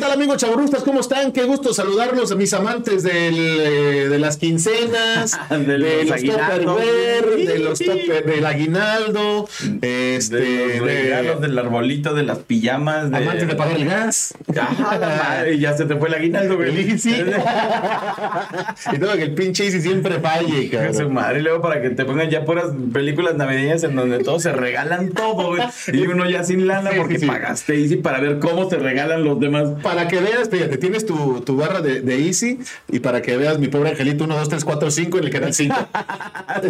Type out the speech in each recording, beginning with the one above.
tal amigos chaburustas? ¿Cómo están? Qué gusto saludarlos a mis amantes del, eh, de las quincenas, de, los los topperware, de los topper, del aguinaldo, este, de los de- regalos, del arbolito, de las pijamas. De... amantes de pagar el gas. Ah, ya se te fue el aguinaldo, güey. Easy. y todo que el pinche Easy siempre falle, Que su cabrón. madre, y luego para que te pongan ya puras películas navideñas en donde todos se regalan todo, güey. Y uno ya sin lana Sí, porque sí, sí. pagaste Easy para ver cómo te regalan los demás. Para que veas, fíjate, tienes tu, tu barra de, de Easy y para que veas mi pobre angelito 1, 2, 3, 4, 5 en el canal 5.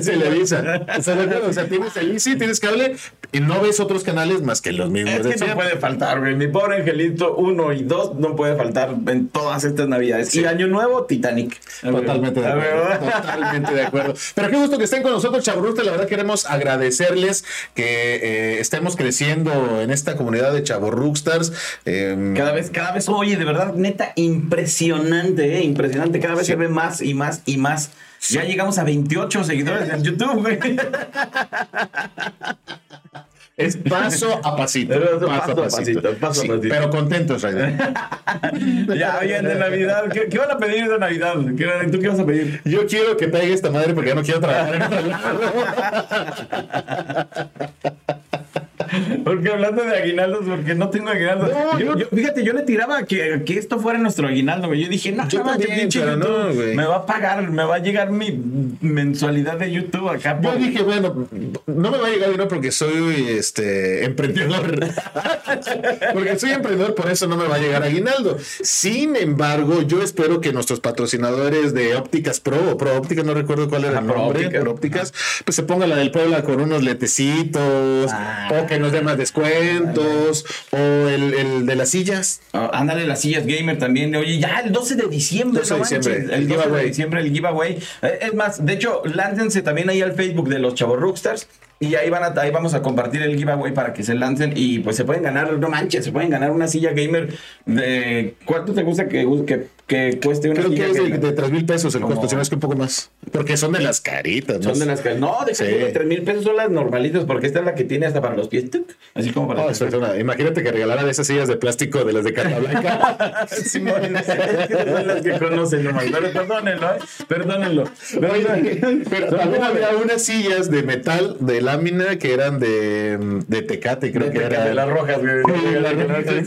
Se le avisa. O sea, o sea, tienes el Easy, tienes cable y no ves otros canales más que los mismos. Es que no puede faltar, güey. Mi pobre angelito 1 y 2 no puede faltar en todas estas navidades. Y Año Nuevo, Titanic. Totalmente de acuerdo. Totalmente de acuerdo. Pero qué gusto que estén con nosotros, Chaburrusta. La verdad queremos agradecerles que eh, estemos creciendo en esta comunidad de Chaburruxstars. Eh, Cada vez, cada vez, oye, de verdad, neta, impresionante, ¿eh? Impresionante. Cada vez Sí. se ve más y más y más. Ya llegamos a 28 seguidores en YouTube, güey. es paso a pasito. Pero paso a pasito, paso a Sí, pasito. Pero contentos, Raider. ya viene Navidad. ¿Qué, qué van a pedir de Navidad? ¿Qué, ¿Tú qué vas a pedir? Yo quiero que pegue esta madre porque ya no quiero trabajar en otro lado. Porque hablando de aguinaldos, porque no tengo aguinaldo. No, yo, fíjate, yo le tiraba que, que esto fuera nuestro aguinaldo, güey. Yo dije, no, Yo también, pero no, güey. me va a pagar, me va a llegar mi mensualidad de YouTube acá. Yo por- dije, bueno, no me va a llegar dinero porque soy este emprendedor. porque soy emprendedor, por eso no me va a llegar aguinaldo. Sin embargo, yo espero que nuestros patrocinadores de Ópticas Pro o Pro Ópticas, no recuerdo cuál era Ah, el nombre. Pro Ópticas, pues se ponga la del Puebla con unos letecitos, Ah. o que nos den más descuentos, o el, el de las sillas. Ah, ándale, las sillas gamer también. Oye, ya el 12 de diciembre. 12 de no diciembre, manches, el el 12 de diciembre, el giveaway. Eh, Es más, de hecho, láncense también ahí al Facebook de los Chavos Rockstars. Y ahí, van a, ahí vamos a compartir el giveaway para que se lancen y pues se pueden ganar, no manches, se pueden ganar una silla gamer de... ¿Cuánto te gusta que, que, que cueste una Creo silla que es de, gamer? de 3 mil pesos el costo, si no es que un poco más. Porque son de las caritas, ¿no? Son de las que... No, de Sí. 3 mil pesos son las normalitas porque esta es la que tiene hasta para los pies. Así como para... No, es una- imagínate que regalaran esas sillas de plástico de las de carta blanca. Simón, es que son las que conocen nomás. Pero perdónenlo, ¿eh? Perdónenlo. Oye, Pero también había unas sillas de metal, de lámina, que eran de, de tecate, creo De, que de- era. de las rojas, güey.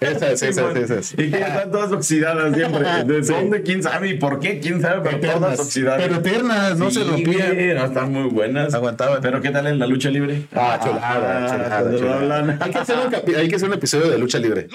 Esas, esas, esas. Y que están todas oxidadas siempre. ¿De dónde? ¿Quién sabe? ¿Y por qué? ¿Quién sabe? Pero todas oxidadas. pero eternas, no se rompían. no, están muy buenas. Aguantaban. Pero ¿qué tal en la lucha libre? Ah, chulada, Ah, chulada, chulada. Hay que, hacer un hay que hacer un episodio de lucha libre.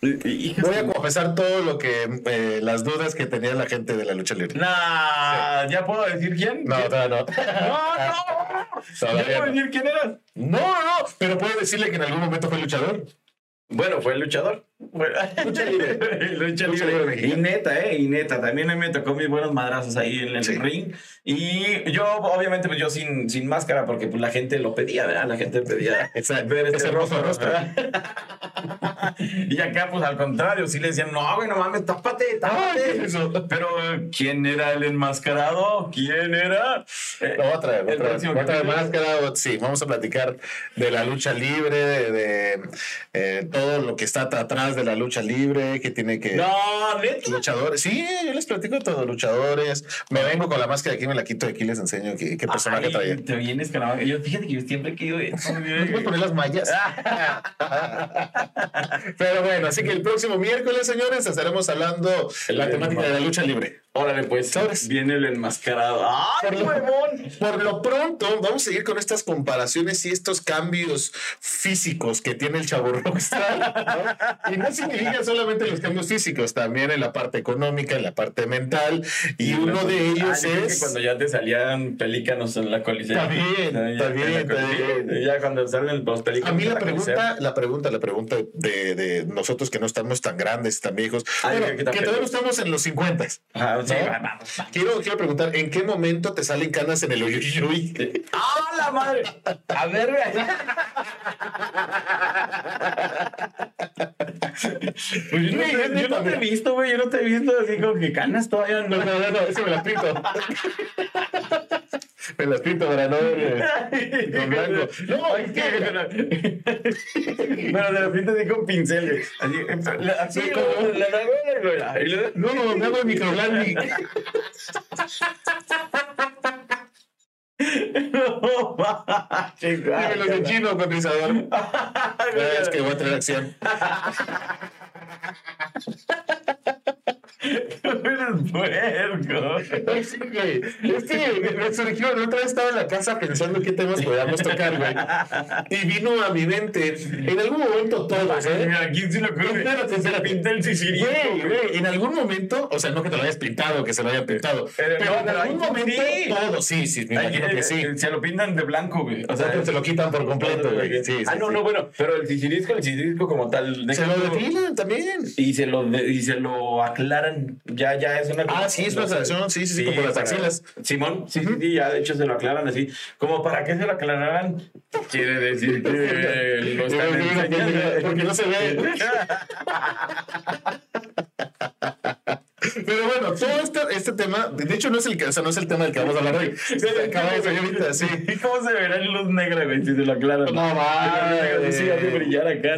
Voy a confesar todo lo que eh, las dudas que tenía la gente de la lucha libre. Nah, ¿ya puedo decir quién? No, ¿Quién? no, no. No, no. ¿Ya puedo no. decir quién eras? No, no, pero puedo decirle que en algún momento fue luchador. Bueno, fue el luchador. Fue- Lucha libre. Lucha Lucha libre. Y neta, eh, y neta. También me tocó mis buenos madrazos ahí en el Sí. ring. Y yo, obviamente, pues yo sin, sin máscara, porque pues la gente lo pedía, ¿verdad? La gente pedía Esa- ver este rostro. rostro. y acá, pues al contrario, sí le decían, no, güey, no mames, tápate, tápate. ¿qué es eso? Pero, ¿quién era el enmascarado? ¿Quién era? Eh, Lo voy a traer, voy a el traer, próximo voy a traer capítulo. máscara. Sí, vamos a platicar de la lucha libre, de, de, eh, todo lo que está atrás de la lucha libre, que tiene que. No, neta. Luchadores, sí, yo les platico todo, luchadores. Me vengo con la máscara aquí, me la quito de aquí, les enseño qué, qué personaje Ay, traía. Te vienes con la Yo fíjate que yo siempre he querido eso. ¿No puedes poner las mallas? Pero bueno, así que el próximo miércoles, señores, estaremos hablando la El- temática de la lucha libre. Órale, pues, Sobres. viene el enmascarado. ¡Ay, Por lo- huevón! Por lo pronto, vamos a seguir con estas comparaciones y estos cambios físicos que tiene el chavo rockstar. ¿no? Y no significa solamente los cambios físicos, también en la parte económica, en la parte mental. Y uno de Ah, ellos creo que es. cuando ya te salían pelícanos en la coliseo. Está bien, Ya, está en bien, está. Ya cuando salen los pelícanos. A mí la pregunta, la pregunta, la pregunta de, de nosotros que no estamos tan grandes, tan viejos, Ay, bueno, que- todavía no estamos en los 50. Ah, Quiero, quiero preguntar, ¿en qué momento te salen canas en el uyuyuy? ¡Ah, la madre! A ver, Pues yo, no, te- yo no te he visto, güey. Yo no te he visto así como que canas todavía. No, No, no, no, eso me la pinto. Me las pinto para no ver con blanco. No, qué bueno. Pero de repente así con pinceles. Así, así Sí, como la y luego- No, no, me hago el microblending. No manches, Dime los de chino con rizador. Es que voy a tener acción. Puerco. Sí, güey. Es que me surgió, la otra vez estaba en la casa pensando qué temas podíamos tocar, güey. Y vino a mi mente, en algún momento todos, ¿eh? Mira, ¿a quién se ocurre? Espérate, espérate. pinta el sicirisco, Güey, güey, en algún momento, o sea, no que te lo hayas pintado, que se lo hayan pintado, Pero pero, no, en algún momento sí. todos, sí, sí, me imagino eh, que sí. eh, Se lo pintan de blanco, güey. O sea, sea, se lo quitan por completo, güey. Sí, sí, ah, no, no, bueno, pero el sicirisco, el sicirisco como tal. Se lo depilan también. Y se lo, y se lo aclaran. Ya, ya es una. Ah, sí, es una aclaración, sí, sí, sí, como las axilas. Simón, sí, sí, sí, ya de hecho se lo aclaran así. Como para qué se lo aclararan, quiere decir que lo están enseñando. Porque no se ve. Pero bueno, todo este, este tema, de hecho no es el que, o sea, no es el tema del que vamos a hablar hoy. Se acaba de salir ahorita, sí. ¿Y cómo se verá en luz negra, güey, si se lo aclaran? No mames. Sí, hace brillar acá.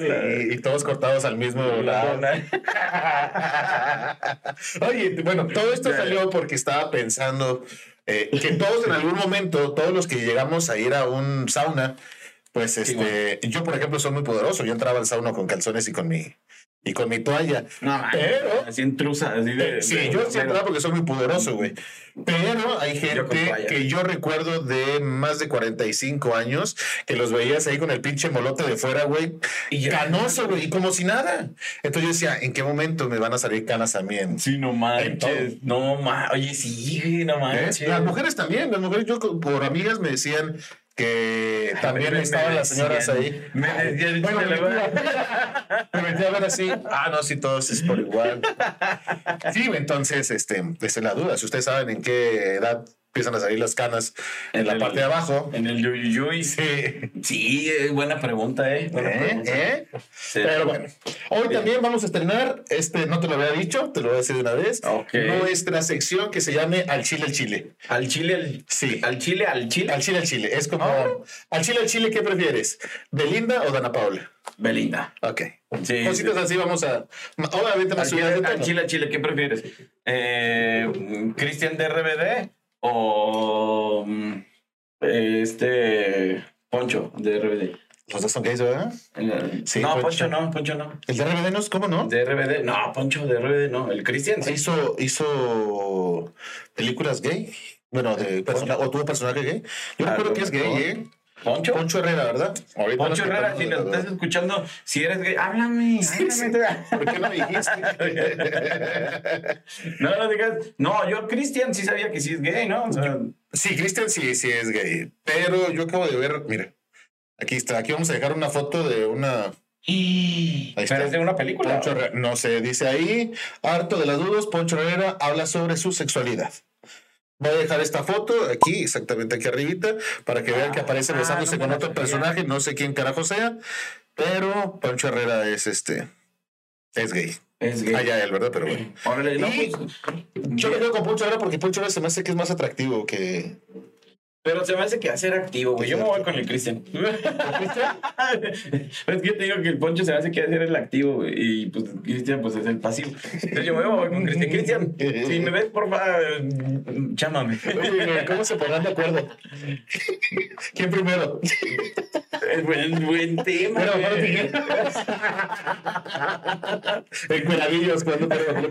y todos cortados al mismo la lado. Oye, bueno, todo esto salió porque estaba pensando eh, que todos en algún momento, todos los que llegamos a ir a un sauna, pues este, yo por ejemplo soy muy poderoso. Yo entraba al sauna con calzones y con mi y con mi toalla. No, Pero- así intrusa, así de. Sí, de- yo sí entraba porque soy muy poderoso, güey. Pero hay Yo gente toalla. que yo recuerdo de más de 45 años que los veías ahí con el pinche molote de fuera, güey. Y Canoso, güey, y como si nada. Entonces yo decía, ¿en qué momento me van a salir canas a mí? Sí, no manches. No manches. Oye, sí, no ¿Eh? manches. Las mujeres también, las mujeres, yo por amigas me decían que también me- me estaban las señoras ahí. me decían, Bueno, me metí a ver así. Ah, no, sí, todos es por igual. Sí, entonces, este, esa es la duda. Si ustedes saben en qué edad empiezan a salir las canas en, En la el- parte de abajo. En el yuyuyuy. Sí. Sí, eh, buena pregunta, ¿eh? Buena ¿Eh? pregunta. ¿Eh? Sí. Pero bueno, hoy también vamos a estrenar, este, no te lo había dicho, te lo voy a decir de una vez, Ok. nuestra sección que se llame Al Chile al Chile. Al chile, al, Sí. al chile, al chile. Al Chile al Chile. Es como, Ah. al Chile al Chile, ¿qué prefieres? ¿Belinda o Dana Paula? Belinda. Ok. Sí, Cositas sí. así vamos a, obviamente más chile, subidas de al chile, al chile, ¿qué prefieres? Eh, ¿Cristian de RBD o mm, este Poncho de RBD? Los dos son gays, ¿verdad? Sí, no, Poncho. Poncho no, Poncho no. El de RBD no es, ¿cómo no? De RBD, no, Poncho de RBD no. El Cristian sí. Hizo, hizo películas gay. Bueno, de persona, o tuvo personaje gay. Yo recuerdo que es gay, ¿eh? Poncho. Poncho Herrera, ¿verdad? Ahorita Poncho Herrera, si nos estás escuchando, si eres gay, háblame. ¿Por qué no dijiste? No, no digas. No, yo, Cristian, sí sabía que sí es gay, ¿no? O sea, Sí, Cristian sí, sí es gay. Pero yo acabo de ver, mira, aquí está, aquí vamos a dejar una foto de una Ahí está. es de una película. Poncho Herrera. No sé, dice ahí, harto de las dudas, Poncho Herrera habla sobre su sexualidad. Voy a dejar esta foto aquí, exactamente aquí arribita, para que vean que aparece Ah, besándose no con otro personaje, no sé quién carajo sea, pero Poncho Herrera es este, es gay. Es gay. Allá él, ¿verdad? Pero bueno. Órale, no, pues, Yo me quedo con Poncho Herrera porque Poncho Herrera se me hace que es más atractivo que... Pero se me hace que hacer activo, güey. Yo me voy con el Cristian. es que te digo que el Poncho se me hace que hacer el activo, güey. Y pues Cristian, pues es el pasivo. Entonces yo me voy con Cristian. Cristian, si me ves, por favor, chámame. ¿cómo se pondrán de acuerdo? ¿Quién primero? Es buen, buen tema. Pero, güey. En Cueravillos, cuando te lo.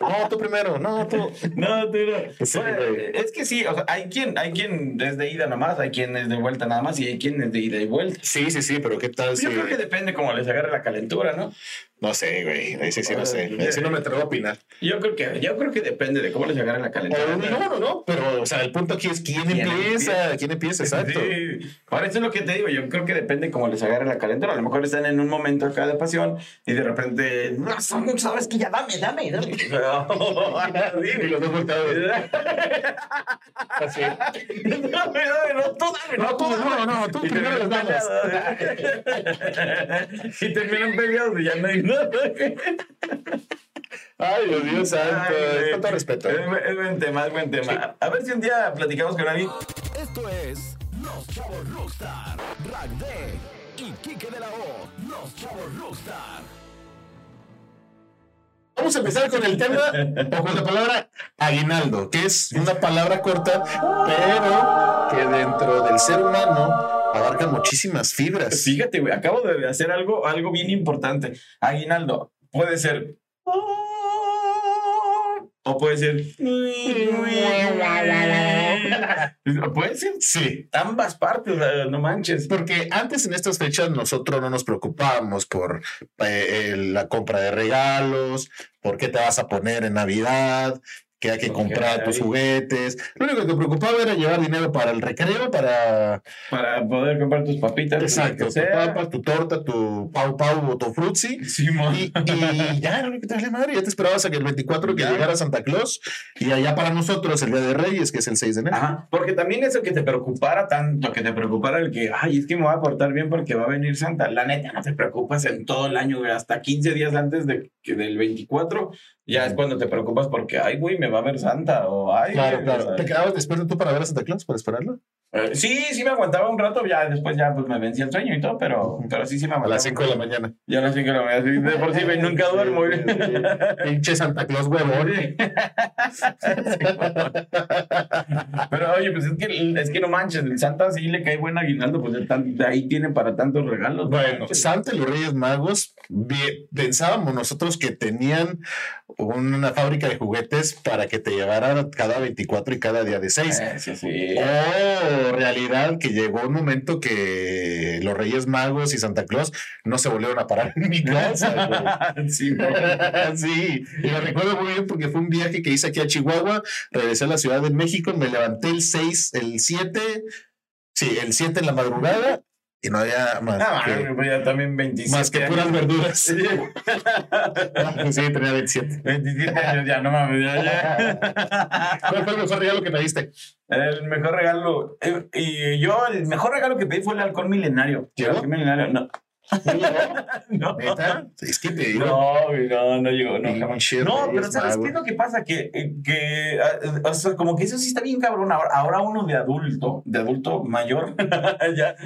No, tú primero, no, tú. No, tú no. Bueno, es que sí, o sea, hay quien, hay quien es de ida nomás, hay quien es de vuelta nada más y hay quien es de ida y vuelta. Sí, sí, sí, pero ¿qué tal si.? Yo creo que depende cómo les agarre la calentura, ¿no? No sé, güey. Ahí sí, sí, no sé. Ahí sí no me atrevo a opinar. Yo creo que, yo creo que depende de cómo les agarre la calentura. O, no, no, no, pero, o sea, el punto aquí es quién, ¿Quién empieza, empieza? quién empieza, exacto. Sí. Ahora, eso es lo que te digo. Yo creo que depende cómo les agarre la calentura. A lo mejor están en un momento acá de pasión y de repente, no, son- sabes que ya dame, dame, dame. Y los dos volteados. Así. Dame, dame, no, tú dame, No, tú, no, no, tú primero las damas. y terminan peleados y ya no hay. Ay, Dios mío santo. Ay. Con todo respeto. Es, bu- es buen tema, es buen tema. A ver si un día platicamos con alguien. Esto es Los Chavos Rockstar. Drag D y Kike de la O. Los Chavos Rockstar. Vamos a empezar con el tema o con la palabra aguinaldo, que es una palabra corta, pero que dentro del ser humano abarca muchísimas fibras. Fíjate, güey, acabo de hacer algo, algo bien importante. Aguinaldo puede ser. O puede ser. Puede ser Sí. ambas partes, no manches. Porque antes en estas fechas nosotros no nos preocupábamos por eh, eh, la compra de regalos, por qué te vas a poner en Navidad, que hay que Porque comprar tus juguetes. Lo único que te preocupaba era llevar dinero para el recreo, para Para poder comprar tus papitas. exacto, tu papa, tu torta, tu pau pau o tu frutzi. Simón. Y, y ya lo que te valía madre, ya te esperabas a que el 24 que Ya. llegara Santa Claus y allá para nosotros el Día de Reyes, que es el 6 de enero. Ajá, porque también eso que te preocupara tanto, que te preocupara el que, ay, es que me voy a portar bien porque va a venir Santa. La neta, no te preocupas en todo el año, hasta 15 días antes de, que del 24, ya es cuando te preocupas porque, ay, güey, me va a ver Santa, o ay, Claro, güey, ¿Te quedabas despierto tú para ver a Santa Claus, para esperarlo? Eh, sí, sí me aguantaba un rato, ya después ya pues me vencía el sueño y todo, pero, pero sí, sí me A aguantaba. las 5 de la mañana. Ya a las 5 de la mañana, sí, de por sí, güey, nunca duermo. Pinche Santa Claus huevón. Pero oye, pues es que, es que no manches, el Santa sí le cae buen aguinaldo, pues de, tan- de ahí tiene para tantos regalos. no Bueno. Santa y los Reyes Magos, pensábamos nosotros que tenían una fábrica de juguetes para que te llevaran cada 24 y cada día de 6. Eh, sí, sí. Oh, realidad que llegó un momento que los Reyes Magos y Santa Claus no se volvieron a parar en mi casa. Sí, sí, y lo recuerdo muy bien porque fue un viaje que hice aquí a Chihuahua, regresé a la Ciudad de México, me levanté el 6, el 7, sí, el 7 en la madrugada y no había más, Ah, que, madre, pues ya también 27 más que puras años. verduras. Sí. sí, tenía 27. 27 años ya, no mames, ya, ya. ¿Cuál fue el mejor regalo que me diste? El mejor regalo. eh, Y yo, el mejor regalo que pedí fue el halcón milenario. El halcón milenario, no. No. ¿Neta? Es que te digo. No, no, no llegó, no, jamás. No, pero ¿sabes qué es lo que pasa? Que, eh, que ah, o sea, como que eso sí está bien cabrón. Ahora, ahora uno de adulto, de adulto mayor, ya,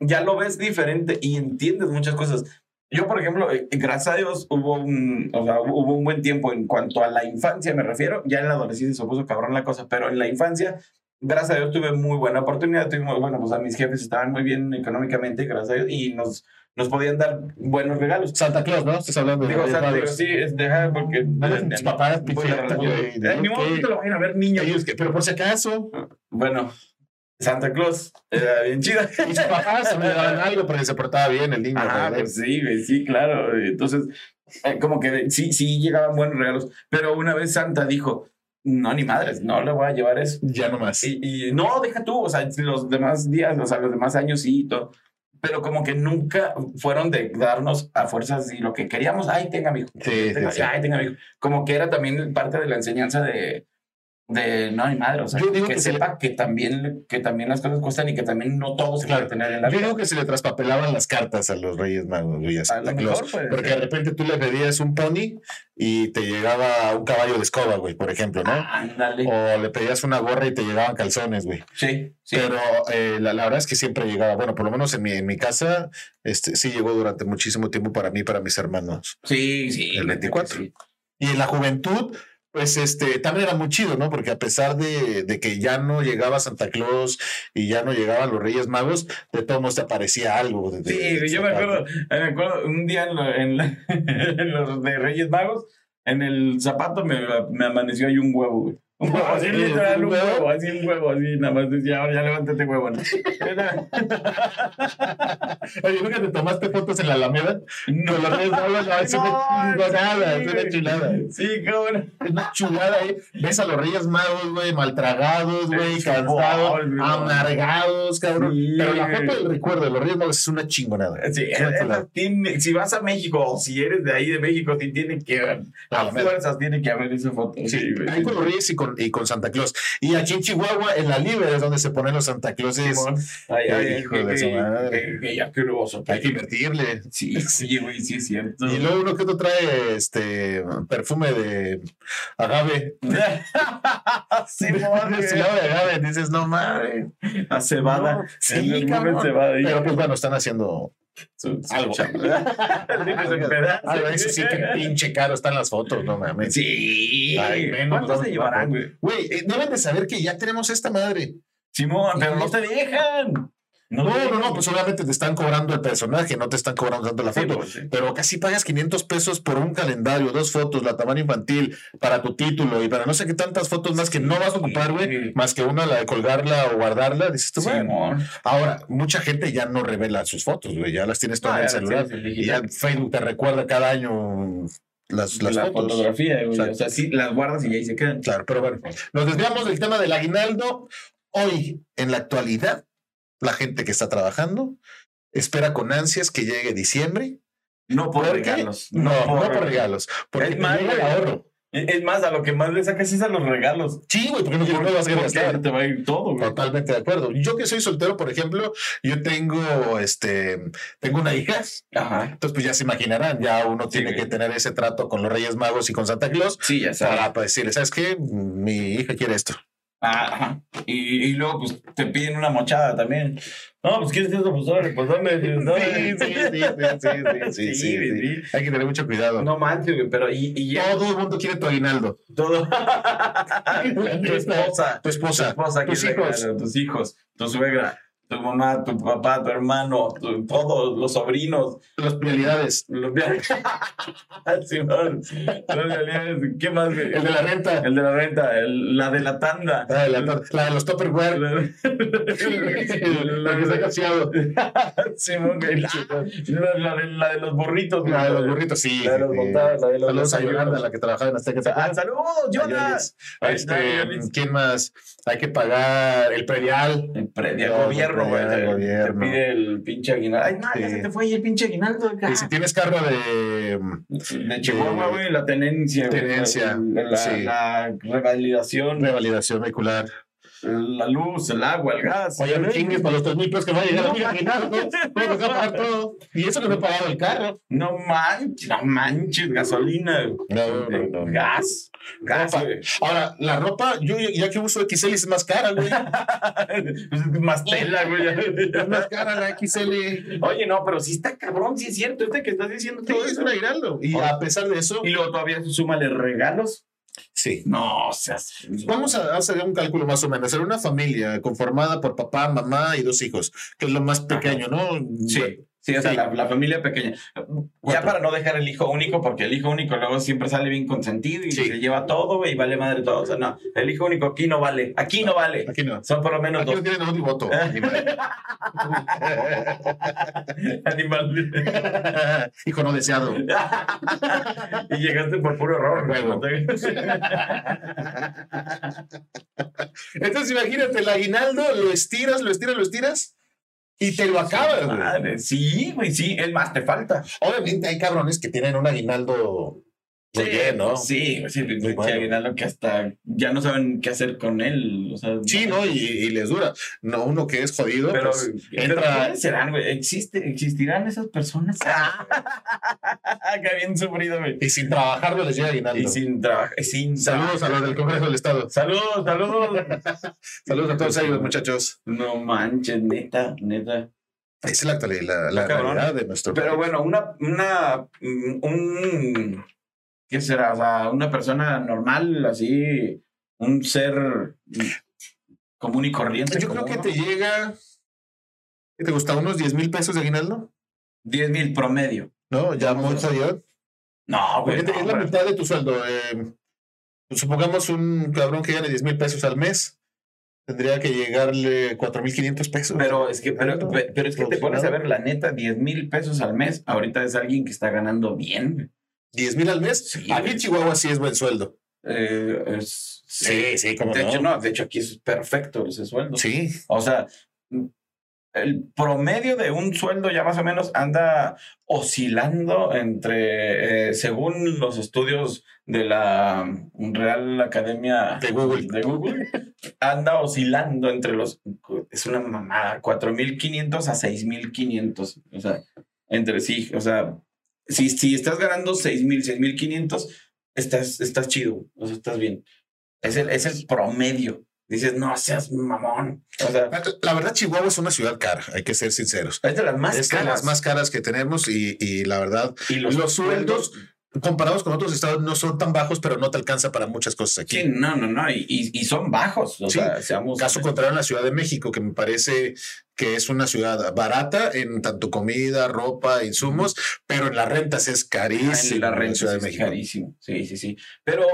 ya lo ves diferente y entiendes muchas cosas. Yo, por ejemplo, eh, gracias a Dios hubo un, o sea, hubo un buen tiempo en cuanto a la infancia, me refiero. Ya en la adolescencia se puso cabrón la cosa, pero en la infancia, gracias a Dios tuve muy buena oportunidad. Tuvimos, bueno, pues a mis jefes estaban muy bien económicamente, gracias a Dios, y nos, nos podían dar buenos regalos. Santa Claus, ¿no? Estás hablando de Digo, digo, Magos. sí, es deja porque. Tus papás, Eh, ¿no? Ni modo que te lo vayan a ver que- pero por si acaso, Bueno, Santa Claus era bien chida. y sus papás me daban algo porque se portaba bien el niño. Ah, pues sí, sí, claro. Entonces, eh, como que sí, sí llegaban buenos regalos. Pero una vez Santa dijo: No, ni madres, no le voy a llevar eso. Ya nomás. Y, y no, deja tú, o sea, los demás días, o sea, los demás años sí y todo. Pero como que nunca fueron de darnos a fuerzas y lo que queríamos, ay, tenga, mijo. Sí, sí, Tenga- sí. Ay, tenga, mijo. Como que era también parte de la enseñanza de, de no, ni madre, o sea, Yo digo que, que se sepa que, también, que también las cosas cuestan y que también no todo se Claro. puede tener en la Yo vida. digo que se le traspapelaban las cartas a los Reyes Magos, güey, a A Santa Claus. pues, porque de repente tú le pedías un pony y te llegaba un caballo de escoba, güey, por ejemplo, ¿no? Ándale. O le pedías una gorra y te llegaban calzones, güey. Sí, sí. Pero eh, la, la verdad es que siempre llegaba, bueno, por lo menos en mi, en mi casa, este, sí llegó durante muchísimo tiempo para mí y para mis hermanos. sí, sí. el 24. sí. Y en la juventud, pues este, también era muy chido, ¿no? Porque a pesar de, de que ya no llegaba Santa Claus y ya no llegaban los Reyes Magos, de todos modos te aparecía algo. de- de- Sí, yo me acuerdo, me acuerdo un día en, lo- en la- en los de Reyes Magos, en el zapato me, me amaneció ahí un huevo, güey. Un huevo, así Sí, literal, un huevo. así un huevo, así nada más decía, ahora ya levántate huevo. ¿no? Oye, ¿nunca te tomaste fotos en la Alameda? No, Reyes Magos, no, es una chingonada, es una chulada. Sí, no. Es una chulada, ¿eh? Ves a los Reyes Magos, güey, maltragados, güey, cansados, amargados, cabrón. Pero la foto del recuerdo de los Reyes Magos es una chingonada. Sí, chulada. si vas a México o si eres de ahí de México, tiene que a fuerzas tiene que haber esa foto. Sí, ahí con los Reyes y con con, y con Santa Claus. Y aquí en Chihuahua, en la Libre, es donde se ponen los Santa Clauses. Ay, hijo de su madre. Hay que invertirle. Sí, sí, güey, sí es cierto. Y luego uno que otro trae este perfume de agave. Destilado de agave. Dices, no mames. a cebada. Sí, cebada. Pero pues bueno, están haciendo su- su algo. eso sí que pinche caro están las fotos, no mames. Sí. Ay, menos, ¿Cuántos vamos, se llevarán, güey? Güey, eh, deben de saber que ya tenemos esta madre. Simón, pero no te dejan. No, no, no, pues obviamente te están cobrando el personaje, no te están cobrando tanto la foto. pues, sí. Pero casi pagas 500 pesos por un calendario, dos fotos, la tamaño infantil, para tu título y para no sé qué tantas fotos más que no vas a ocupar, güey, Sí. más que una, la de colgarla o guardarla. Dices tú, bueno. Ahora, mucha gente ya no revela sus fotos, güey, ya las tienes todas Ah, en el celular. Y ya. Facebook te recuerda cada año las, las la fotos. fotografía, güey. O sea, sí, las guardas y ahí se quedan. Claro, pero bueno, nos desviamos del tema del aguinaldo. Hoy, en la actualidad, la gente que está trabajando espera con ansias que llegue diciembre. No por regalos. No, no por regalos. Porque Es más, llega el ahorro. Es más, a lo que más le sacas es a los regalos. Sí, güey, porque no, no vas a Porque gastar. te va a ir todo, güey. Totalmente de acuerdo. Yo que soy soltero, por ejemplo, yo tengo este, tengo una hija. Ajá. Entonces, pues ya se imaginarán, ya uno tiene que tener ese trato con los Reyes Magos y con Santa Claus Sí, ya sabes. para pues, decirle, ¿sabes qué? Mi hija quiere esto. Ajá. Y, y luego, pues, te piden una mochada también. No, pues, ¿quieres esto? Pues, órale, pues, dame. Sí, sí, sí, sí, sí, sí. Hay que tener mucho cuidado. No manches, güey, pero y, y Todo el mundo quiere tu aguinaldo. todo. tu esposa. Tu esposa. Tu esposa, tus hijos. regalo, tus hijos, tu suegra, tu mamá, tu papá, tu hermano, tu- todos los sobrinos. Las prioridades. Los. Simón. ¿Qué más? El de la renta. El de la renta, el- la de la tanda. La de, la, la de los Tupperware. La, La que está cacheado. Simón. La, de, la de los burritos. La de los burritos, sí. La de los sí. montados, la de los Saludos a. Yolanda, la que trabajaba en Azteca. Ah, saludos, está, Este. ¿Quién más? Hay que pagar el predial. El el No, güey. Te, te pide el pinche aguinaldo. Ay, no, ya Sí. se te fue ahí el pinche aguinaldo. Y si tienes carro de. De Chihuahua, güey, la tenencia. Tenencia, La, la- sí. la revalidación, Revalidación vehicular. La luz, el agua, el gas. Oye, no chingues para los 3 mil pesos que va a llegar a mi pagar todo. Y eso que no he pagado el carro. No manches, no manches, gasolina. No, no, no. Gas. Gas, Ropa. güey. Ahora, la ropa, yo ya que uso XL es más cara, güey. Pues es más tela, güey. Es más cara la XL. Oye, no, pero sí está cabrón, sí es cierto, este que estás diciendo Sí, todo es un aguinaldo. Y a pesar de eso, Y luego todavía súmale regalos. Sí. No, o sea, Vamos a hacer un cálculo más o menos. Era una familia conformada por papá, mamá y dos hijos, que es lo más pequeño, ¿no? Sí, sí, o sea, Sí. La, la familia pequeña. Ya para no dejar el hijo único, porque el hijo único luego siempre sale bien consentido y Sí. se lleva todo, y vale madre todo. O sea, no, el hijo único aquí no vale, aquí no vale. Aquí no. Son por lo menos Aquí no dos tienen voto. Madre. animales. Hijo no deseado. y llegaste por puro error. Huevo. Entonces, imagínate, el aguinaldo lo estiras, lo estiras, lo estiras y te lo acabas, güey. Sí, güey, sí, es más, te falta. Obviamente hay cabrones que tienen un aguinaldo muy bien, ¿no? Sí, sí, sí, Muy bueno. aguinaldo que hasta ya no saben qué hacer con él. O sea, Sí, ¿no? Y, y les dura. No, uno que es jodido, Pero, pues, pero entra. ¿quiénes serán, güey? ¿Existe, ¿Existirán esas personas? que bien sufrido, güey. Y sin trabajar no les llega aguinaldo. Y sin trabajo, sin Saludos a los del Congreso del Estado. Saludos, saludos. Saludos a todos ellos, muchachos. No manches, neta, neta. Esa es la actualidad, la, la realidad de nuestro Pero país. bueno, una, una, un, ¿qué será? O sea, una persona normal, así, un ser común y corriente. Yo creo que uno. te llega. ¿Qué te gusta? ¿Unos 10 mil pesos de aguinaldo? 10 mil promedio. ¿No? Ya ver. jodido. No, güey. Porque no, es la mitad de tu sueldo. eh, pues supongamos un cabrón que gane 10 mil pesos al mes. Tendría que llegarle 4 mil 500 pesos. Pero es que, pero, pe- pero es que te pones a ver, la neta, 10 mil pesos al mes. Ahorita es alguien que está ganando bien. 10 mil al mes. Sí, Aquí güey. en Chihuahua sí es buen sueldo. Eh, es- Sí, sí, cómo de no. hecho, no, de hecho, aquí es perfecto ese sueldo. Sí. O sea, el promedio de un sueldo ya más o menos anda oscilando entre, eh, según los estudios de la Real Academia De Google. de Google, anda oscilando entre los, es una mamada, 4.500 a 6.500, o sea, entre sí, o sea, si, si estás ganando 6.000, 6.500, estás, estás chido, o sea, estás bien. Es el, es el promedio. Dices, no seas mamón. O sea, La verdad, Chihuahua es una ciudad cara, hay que ser sinceros. es de las más es de caras. las más caras que tenemos y, y la verdad, Y los, sueldos comparados con otros estados no son tan bajos, pero no te alcanza para muchas cosas aquí. Sí, no, no, no. Y, y, son bajos. O Sí, sea, seamos. Caso contrario en la Ciudad de México, que me parece que es una ciudad barata en tanto comida, ropa, insumos, pero en las rentas es Ah, carísimo. en la en renta Ciudad de es México. carísimo. Sí, sí, sí. Pero.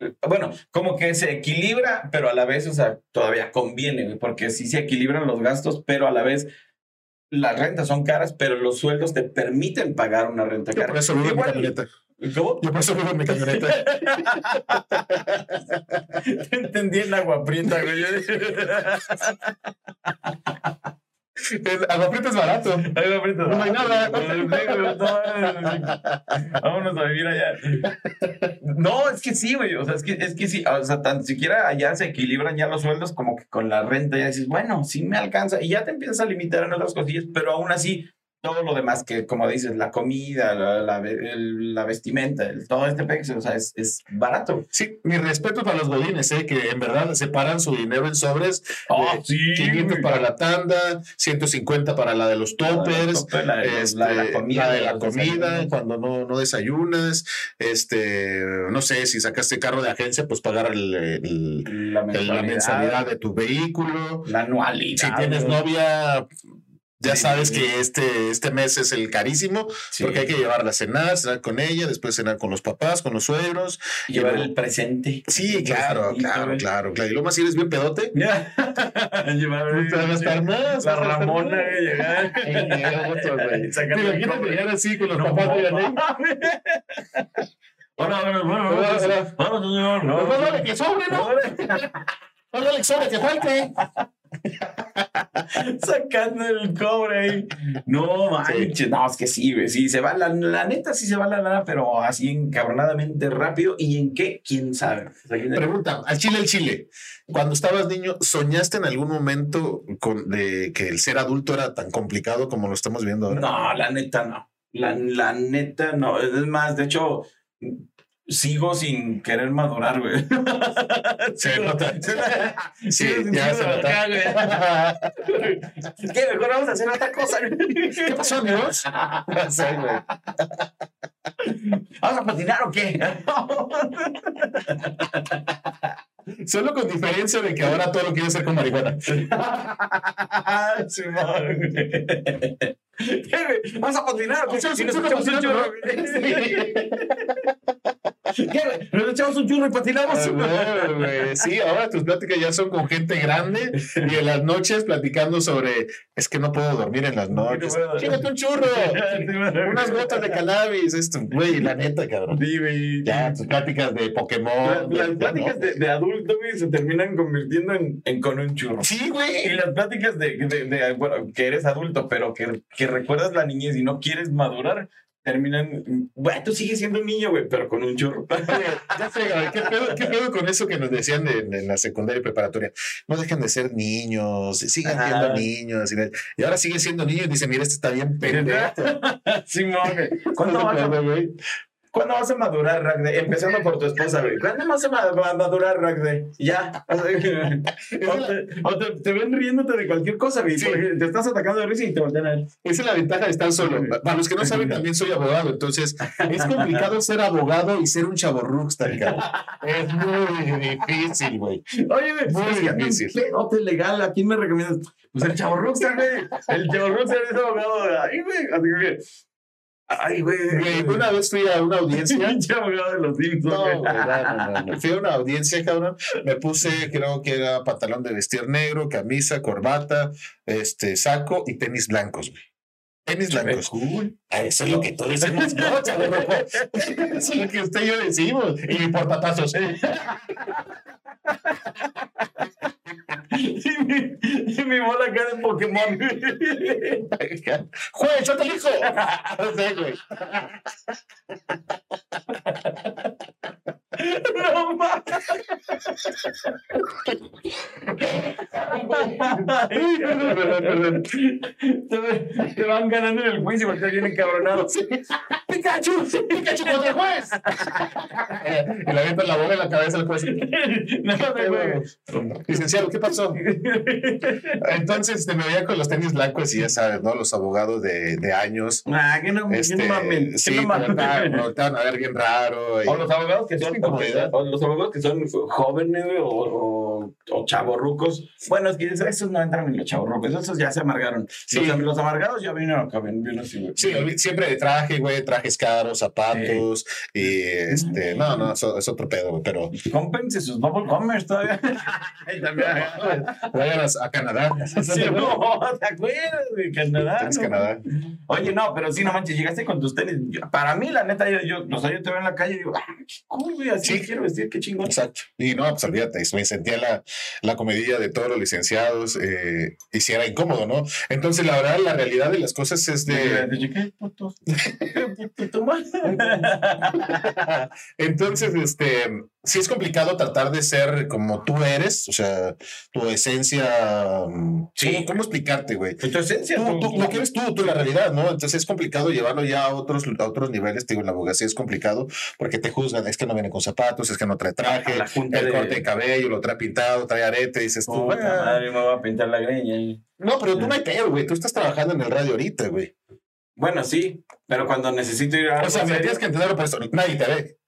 eh, Bueno, como que se equilibra, pero a la vez, o sea, todavía conviene, porque sí se equilibran los gastos, pero a la vez las rentas son caras, pero los sueldos te permiten pagar una renta cara. por eso vivo en mi Igual- camioneta. ¿Cómo? Yo por eso en mi camioneta. Te entendí en agua prieta, güey. El agua prieta es barato. Agua prieta. No hay nada. Vámonos a vivir allá. No, es que sí, güey. O sea, es que, es que sí. O sea, tan siquiera allá se equilibran ya los sueldos como que con la renta ya dices, bueno, sí me alcanza. Y ya te empiezas a limitar en otras cosillas, pero aún así, todo lo demás que, como dices, la comida, la, la, ve- el- la vestimenta, el- todo este pex, o sea, es, es barato. Sí, mi respeto para los godines, ¿eh? que en verdad separan su dinero en sobres. Oh, Eh, sí, 500 güey. para la tanda, 150 para la de los toppers. La de, los- este, la de la comida. la de la comida, cuando no, no desayunas, este, no sé, si sacaste carro de agencia, pues pagar el- el- la mensualidad, la mensualidad de tu vehículo. la anualidad. Si tienes novia, ya sabes que este, este mes es el carísimo, Sí. porque hay que llevarla a cenar, cenar con ella, después cenar con los papás, con los suegros. llevar el presente. Sí, El claro, claro, claro, claro. Y lo más si eres bien pedote. Llevar te La Ramona, güey, llegar. Eh, ¿Te imaginas llegar así con los de que falte. Sacando el cobre ahí. No manches. No, es que sí, güey. Sí, se va la, la neta, sí se va la lana, pero así encabronadamente rápido. ¿Y en qué? ¿Quién sabe? O sea, ¿quién- Pregunta, al chile, el chile. Cuando estabas niño, ¿soñaste en algún momento con, de que el ser adulto era tan complicado como lo estamos viendo ahora? No, la neta no. La, la neta no. Es más, de hecho, sigo sin querer madurar, güey. Se nota. Sí, ya se nota. güey. ¿Qué? Mejor vamos a hacer otra cosa. ¿Qué pasó, amigos? No sé, güey. ¿Vamos a patinar o qué? Solo con diferencia de que ahora todo lo quiere hacer con marihuana. ¿Qué, güey? ¿Vamos a patinar o qué? Sí, ¿Qué? Nos echamos un churro y patinamos. Ah, güey, güey. Sí, ahora tus pláticas ya son con gente grande y en las noches platicando sobre es que no puedo dormir en las noches. puedo. Chíngate un churro, unas gotas de cannabis, esto, güey, la neta, cabrón. Sí, güey. Ya, tus pláticas de La- Pokémon. las de- pláticas ¿no? de, de adulto, güey, se terminan convirtiendo en, en con un churro. Sí, Y güey. las pláticas de, de- de, bueno, que eres adulto, pero que, que recuerdas la niñez y no quieres madurar, terminan, bueno, tú sigues siendo un niño, güey, pero con un churro. Oye, ya sé, ¿qué pedo, qué pedo con eso que nos decían en, en la secundaria y preparatoria? No dejen de ser niños, sigan Ajá. siendo niños. Y, y ahora sigue siendo niño y dice, mira, este está bien pendejo. Simón, güey. ¿Cuándo vas a, güey? ¿Cuándo vas a madurar, Ragde? Empezando por tu esposa, güey. ¿Cuándo vas a ma- ma- madurar, Ragde? Ya. O, sea, o te, o te- te ven riéndote de cualquier cosa, güey. Sí. Te estás atacando de risa y te voltean a ver. Esa es la ventaja de estar solo. Para los que no saben, también soy abogado, entonces es complicado ser abogado y ser un chavo cabrón. Es muy difícil, güey. Oye, Muy difícil. pedote legal. ¿A quién me recomiendas? Pues el chavo güey. El chavo es abogado. Ay, güey. Ay, güey. Una vez fui a una audiencia. Abogado de los Simpsons, No. Fui a una audiencia, cabrón. Me puse, creo que era pantalón de vestir negro, camisa, corbata, este, saco y tenis blancos, güey. Tenis blancos. Cool. Ah, Eso es lo que todos decimos. No, rojo. Eso es lo que usted y yo decimos. Y mi portatazos. y, mi, y mi bola acá de Pokémon. Juez, yo te elijo. No sé, güey. No mames. Te, te van ganando en el juicio porque te vienen cabronados. Pikachu, Pikachu contra el juez. y le avientan la bola en la cabeza al juez. No, no. Licenciado, ¿qué pasó? Entonces este, me veía con los tenis blancos y ya sabes, ¿no? Los abogados de, de años. Ah, que no, que Este, no mamen. que sí, no mamen. te van a ver bien raro. y- O los abogados que son, O los abogados que son jóvenes o, o, o chavorrucos. Bueno, es que esos no entran en los chavorrucos, esos ya se amargaron. Sí. Los, los amargados ya vinieron acá, vinieron así, güey. Sí, siempre de traje, güey, trajes caros, zapatos, y este, no, no, eso es otro pedo, güey, pero Cómpense sus bubble commerce todavía. Vayan a, a Canadá. Sí, no, ¿te acuerdas de Canadá? No? Canadá. Oye, no, pero sí, no manches, llegaste con tus tenis. Yo- para mí, la neta, yo, yo, o sea, yo te veo en la calle y digo, ah, qué cool, güey, así Sí. quiero vestir, qué chingón. Exacto. Y no, pues olvídate, me sentía la, la comedilla de todos los licenciados eh, y si era incómodo, ¿no? Entonces, la verdad, la realidad de las cosas es de... ¿Qué puto? Entonces, este, sí es complicado tratar de ser como tú eres, o sea, tu esencia... mm, Sí. ¿Cómo, cómo explicarte, güey? Tu esencia, Tú, tu- tú, lo que eres tú, tú la realidad, ¿no? Entonces es complicado llevarlo ya a otros, a otros niveles. Te digo, en la abogacía es complicado porque te juzgan. Es que no viene con zapatos, es que no trae traje, La el de- corte de cabello, lo trae pintado, trae arete. Dices tú, Puta "Ah". madre, me voy a pintar la greña. no, pero tú no hay pedo, güey. Tú estás trabajando en el radio ahorita, güey. Bueno, sí, pero cuando necesito ir a. O sea, me tienes que entenderlo por eso. Nadie te ve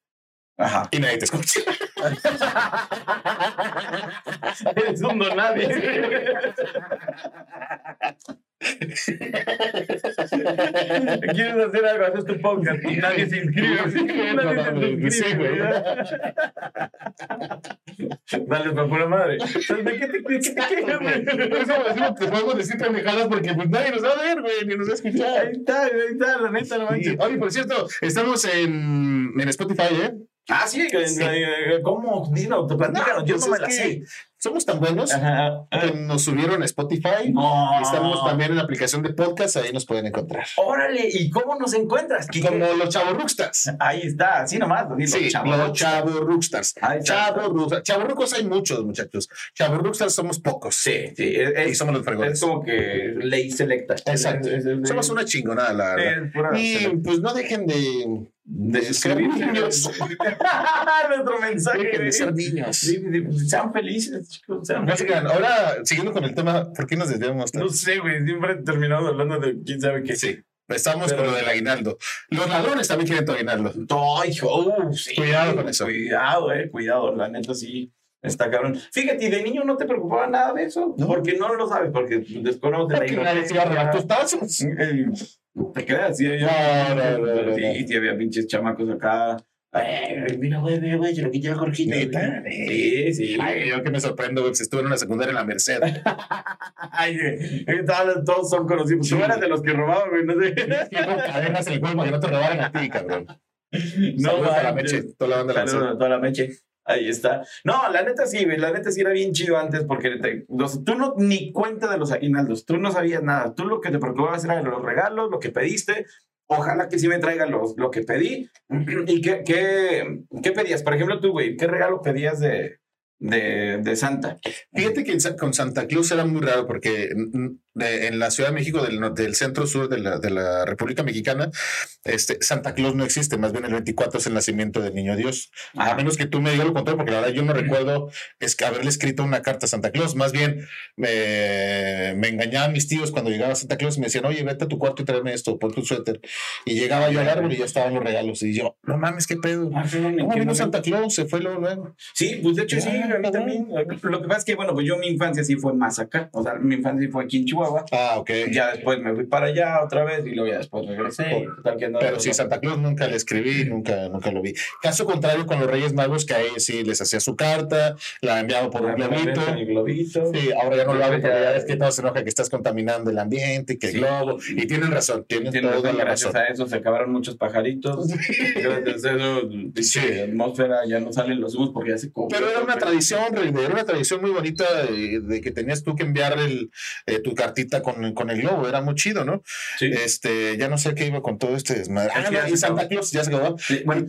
Ajá. y nadie te escucha. Eres un nadie. Quieres hacer algo, haces tu podcast y nadie se inscribe. Nadie se Sí, güey. Dale, pa' pura madre. ¿De qué te, quejas, güey? Por eso por te podemos decir pendejadas porque pues nadie nos va a ver, güey, ni nos va a escuchar. Ahí está, ahí está, la neta, no manches. Oye, por cierto, estamos en, en Spotify, ¿eh? Ah, sí, eh, ¿cómo? Dino, platícanos, yo pues no me es la sé. Somos tan buenos Ajá. que nos subieron a Spotify. No. Estamos también en la aplicación de podcast, ahí nos pueden encontrar. Órale, ¿y cómo nos encuentras? Como los Chavos Rookstars. Ahí está, así nomás. así, Sí, los chavos. los Chavos Rookstars. Chavos Rookstars. Chavos Rookstars hay muchos, muchachos. Chavos Rookstars somos pocos. Sí, sí, es, Y es- somos los es fregones. como que ley selecta. Exacto. Es- es- es- Somos una chingonada, la verdad. es Y pues no dejen de, de, ser niños. Nuestro mensaje. Dejen de ser niños. Sean felices, chicos. Sean ahora, siguiendo con el tema, ¿por qué nos desviamos tanto? No sé, güey. Siempre terminamos hablando de quién sabe qué. Sí, estamos Pero- con lo del aguinaldo. Los ladrones también quieren tu aguinaldo. Ay, oh, sí. Cuidado con eso. Cuidado, eh, cuidado. La neta sí está cabrón. Fíjate, ¿y de niño no te preocupaba nada de eso? No. Porque no lo sabes, porque desconoces la Porque nadie se iba a robar tus inocencia. tazos. No te creas, sí había, No, no, no, no, sí, no. sí había pinches chamacos acá. Ay, mira, güey, mira, güey, se lo quité a Jorgito. ¿Neta? Sí, sí. Ay, yo que me sorprendo, güey, pues estuve en una secundaria en la Merced. Ay, güey, eh, todos, todos son conocidos. Tú Sí. eras de los que robaban, güey, no sé. Con cadenas en el cuerpo que no te robaran a ti, cabrón. No, Saludos a la meche, toda la banda de la Saludos Merced. a toda la meche. Ahí está. No, la neta sí. La neta sí era bien chido antes porque los- tú no ni cuenta de los aguinaldos. Tú no sabías nada. Tú lo que te preocupabas era los regalos, lo que pediste. Ojalá que sí me traigan los, lo que pedí. ¿Y qué, qué, qué pedías? Por ejemplo, tú, güey, ¿qué regalo pedías de, de, de Santa? Fíjate que con Santa Cruz era muy raro porque de- en la Ciudad de México, del, del centro sur de la, de la República Mexicana, este, Santa Claus no existe, más bien el 24 es el nacimiento del niño Dios. A menos que tú me digas lo contrario, porque la verdad yo no recuerdo es que haberle escrito una carta a Santa Claus. Más bien me, me engañaban mis tíos cuando llegaba Santa Claus y me decían, oye, vete a tu cuarto y tráeme esto, ponte un suéter. Y llegaba yo al árbol y ya estaban los regalos. Y yo, no mames, qué pedo. Ah, no, No, vino no- Santa Claus, se fue luego, luego. Sí, pues de hecho sí, a mí también. Lo que pasa es que, bueno, pues yo mi infancia sí fue más acá. O sea, mi infancia sí fue aquí en Chihuahua. Chihuahua. Ah, ok. Ya después me fui para allá otra vez y luego ya después regresé. y total que andaba Pero sí, todo- Santa Claus nunca le escribí, nunca, nunca lo vi. Caso contrario con los Reyes Magos, que ahí sí les hacía su carta, la enviaba por un globito. El globito. Sí, ahora ya no lo hago porque Ya- ves que todo se enoja que estás contaminando el ambiente, que el Sí. globo. Y tienen razón, tienen Tienes toda razón, la gracias razón. a eso se acabaron muchos pajaritos. Gracias a eso, Sí. la atmósfera ya no salen los humos porque ya se cubrió. Pero era una tradición, era una tradición muy bonita de, de que tenías tú que enviar el, eh, tu cartita con, con el globo, era muy chido, ¿no? Sí. Este, ya no sé qué iba con todo este desmadre. Ah, no, y Santa. Claus ya se acabó. Sí, bueno,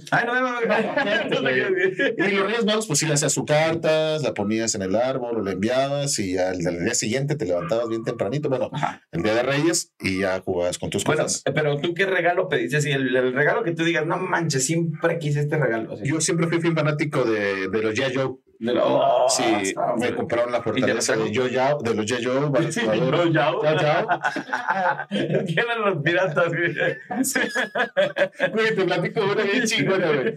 no. Y los Reyes Magos, pues sí le hacías su cartas, la ponías en el árbol o la enviabas y al, al día siguiente te levantabas bien tempranito, bueno, Ajá. el día de Reyes y ya jugabas con tus Bueno, cosas. pero tú qué regalo pediste, si el, el regalo que tú digas, no manches, siempre quise este regalo. así. Yo siempre fui fin fanático de, de los G.I. De la- oh, sí, está, me compraron la fortaleza de Yo Yao, de los varios Sí. Yao Yao. ¿Qué eran los piratas? güey? Güey, te platico una bien chingona, güey.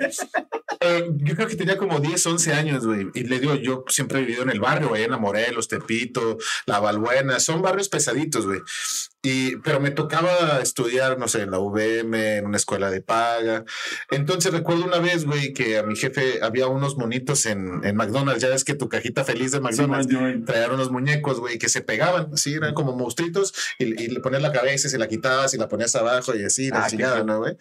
Eh, yo creo que tenía como 10, 11 años, güey. Y le digo, yo siempre he vivido en el barrio, güey, en la Morelos, Tepito, La Balbuena. Son barrios pesaditos, güey. Y, pero me tocaba estudiar, no sé, en la VM, en una escuela de paga. Entonces recuerdo una vez, güey, que a mi jefe había unos monitos en, en McDonald's. Ya ves que tu cajita feliz de McDonald's traían unos muñecos, güey, que se pegaban, así, eran como monstruitos, y, y le ponías la cabeza y se la quitabas y la ponías abajo y así, la Ah, chingada. ¿no, güey?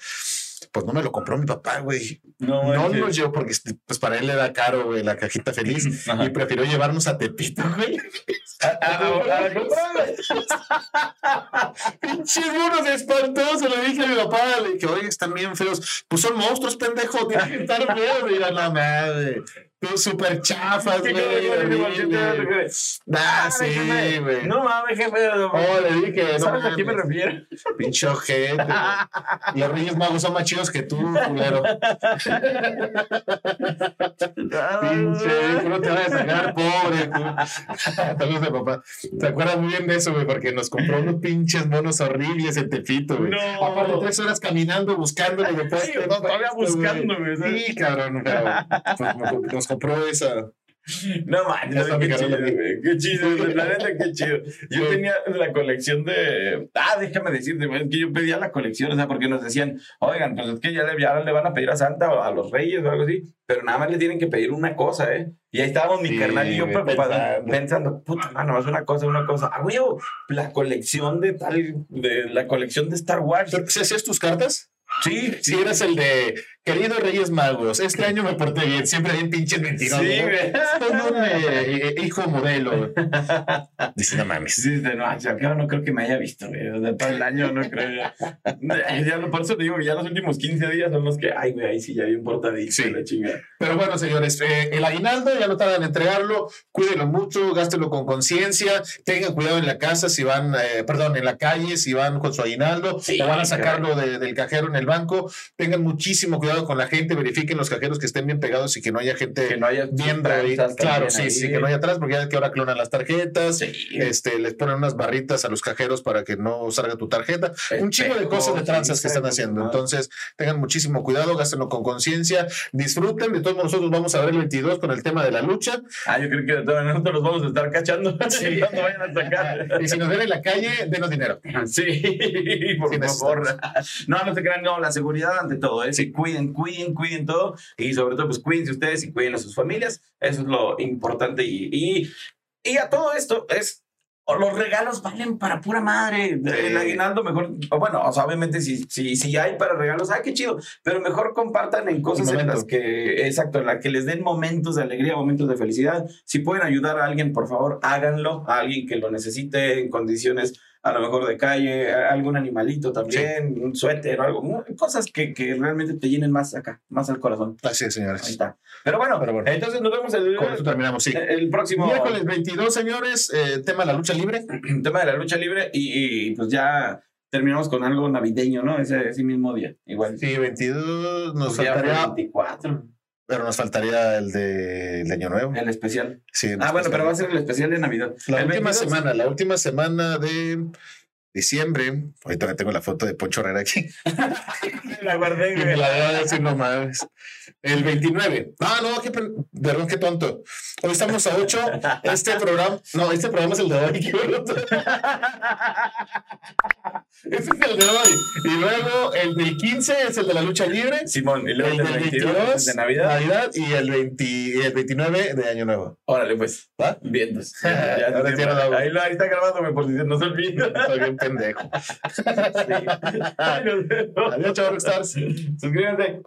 Pues no me lo compró mi papá, güey. No, No nos llevó porque pues para él era caro, güey, la cajita feliz. Ajá. Y prefirió llevarnos a Tepito, güey. Pinches monos espantosos, le dije a mi papá, le dije, oye, están bien feos. Pues son monstruos, pendejo, tienen que estar feos. Y la madre. Tú súper chafas, ¿Qué güey. Ah, sí, güey. No mames, jefe. Oh, le dije, no ¿Sabes a qué me refiero? Pinche ojete. güey. Los Reyes Magos son más chidos que tú, culero. Pinche, no te vas a sacar, pobre. Saludos de papá. ¿Te acuerdas muy bien de eso, güey? Porque nos compró unos pinches monos horribles en Tepito, güey. No. Aparte, tres horas caminando, buscándole Sí, todavía buscando. Sí, cabrón, pero pues, nos- nos compró esa. No mi qué chido. Qué chido, la neta, qué chido. Yo Sí. tenía la colección de. Ah, déjame decirte, es que yo pedía la colección, o sea, porque nos decían, oigan, pues es que ya le, ya le van a pedir a Santa o a los Reyes o algo así, pero nada más le tienen que pedir una cosa, ¿eh? Y ahí estábamos mi Sí, carnal y yo preocupados, pensando. pensando, puta mano, más una cosa, una cosa. Ah, güey, la colección de tal, de la colección de Star Wars. ¿Si hacías tus cartas? Sí, Si eras el de queridos Reyes Magos, este año me porté bien, siempre bien pinches mentirosos. Sí, güey. Un eh, hijo modelo. Dice, no mames. Sí, de no, yo no creo que me haya visto, güey. O sea, todo el año no creo. Ya, Ya por eso te digo que ya los últimos 15 días son los que, ay, güey, ahí sí ya bien portadito, Sí. la chingada. Pero bueno, señores, eh, el aguinaldo ya no tardan en entregarlo, cuídenlo mucho, gástenlo con conciencia, tengan cuidado en la casa si van, eh, perdón, en la calle si van con su aguinaldo Sí, o van a sacarlo de- del cajero en el banco, tengan muchísimo cuidado con la gente, verifiquen los cajeros que estén bien pegados y que no haya gente Que no haya tranzas Claro, sí, ahí. sí, que no haya atrás, porque ya que ahora clonan las tarjetas, Sí. este, les ponen unas barritas a los cajeros para que no salga tu tarjeta. Un chingo de cosas de tranzas sí, que están haciendo. ¿no? Entonces, tengan muchísimo cuidado, gástenlo con conciencia, disfruten. De todos modos, nosotros vamos a ver el 22 con el tema de la lucha. Ah, yo creo que de maneras nosotros los vamos a estar cachando Sí. cuando vayan a sacar. Y si nos ven en la calle, denos dinero. Sí, por favor. No, no se crean, no, la seguridad ante todo, ¿eh? Sí, cuiden, cuiden, cuiden todo y sobre todo, pues cuídense ustedes y cuiden a sus familias. Eso es lo importante. Y, y, y a todo esto es. Los regalos valen para pura madre. El aguinaldo mejor, o bueno, o sea, obviamente si, si, si hay para regalos, ¡ay, qué chido! Pero mejor compartan en cosas en las que, exacto, en las que les den momentos de alegría, momentos de felicidad. Si pueden ayudar a alguien, por favor, háganlo. A alguien que lo necesite en condiciones a lo mejor de calle, algún animalito también, un suéter o algo, cosas que, que realmente te llenen más acá, más al corazón. Así es, Ahí señores. está. Pero bueno, Pero bueno. entonces nos vemos el, Con eso terminamos, sí. el próximo Miércoles 22, señores, eh, tema de la lucha libre. tema de la lucha libre y, y, pues ya terminamos con algo navideño, ¿no? Ese, ese mismo día, igual. Sí, 22, nos fue faltaría, 24, pero nos faltaría el de, el de Año Nuevo. el especial. Sí, Ah, bueno, pero va a ser el especial de Navidad. La El última 22 semana, la última semana de diciembre. Ahorita tengo la foto de Poncho Herrera aquí. La guardé, Y me la voy a decir no mames. El 29. Ah, no, qué, pen- perdón, qué tonto. Hoy estamos a 8. Este programa, no, este programa es el de hoy. Este es el de hoy. Y luego el del 15 es el de la lucha libre. Simón, y El luego del el 22 22 de Navidad. y el, 20 y el 29 de Año Nuevo. Órale, pues. ¿Va? Bien, pues. Ya, ya hago. ahí, lo- ahí está grabado, güey, por si no se olvida. Pendejo. Sí. Adiós, chavos, Rockstars. Suscríbanse.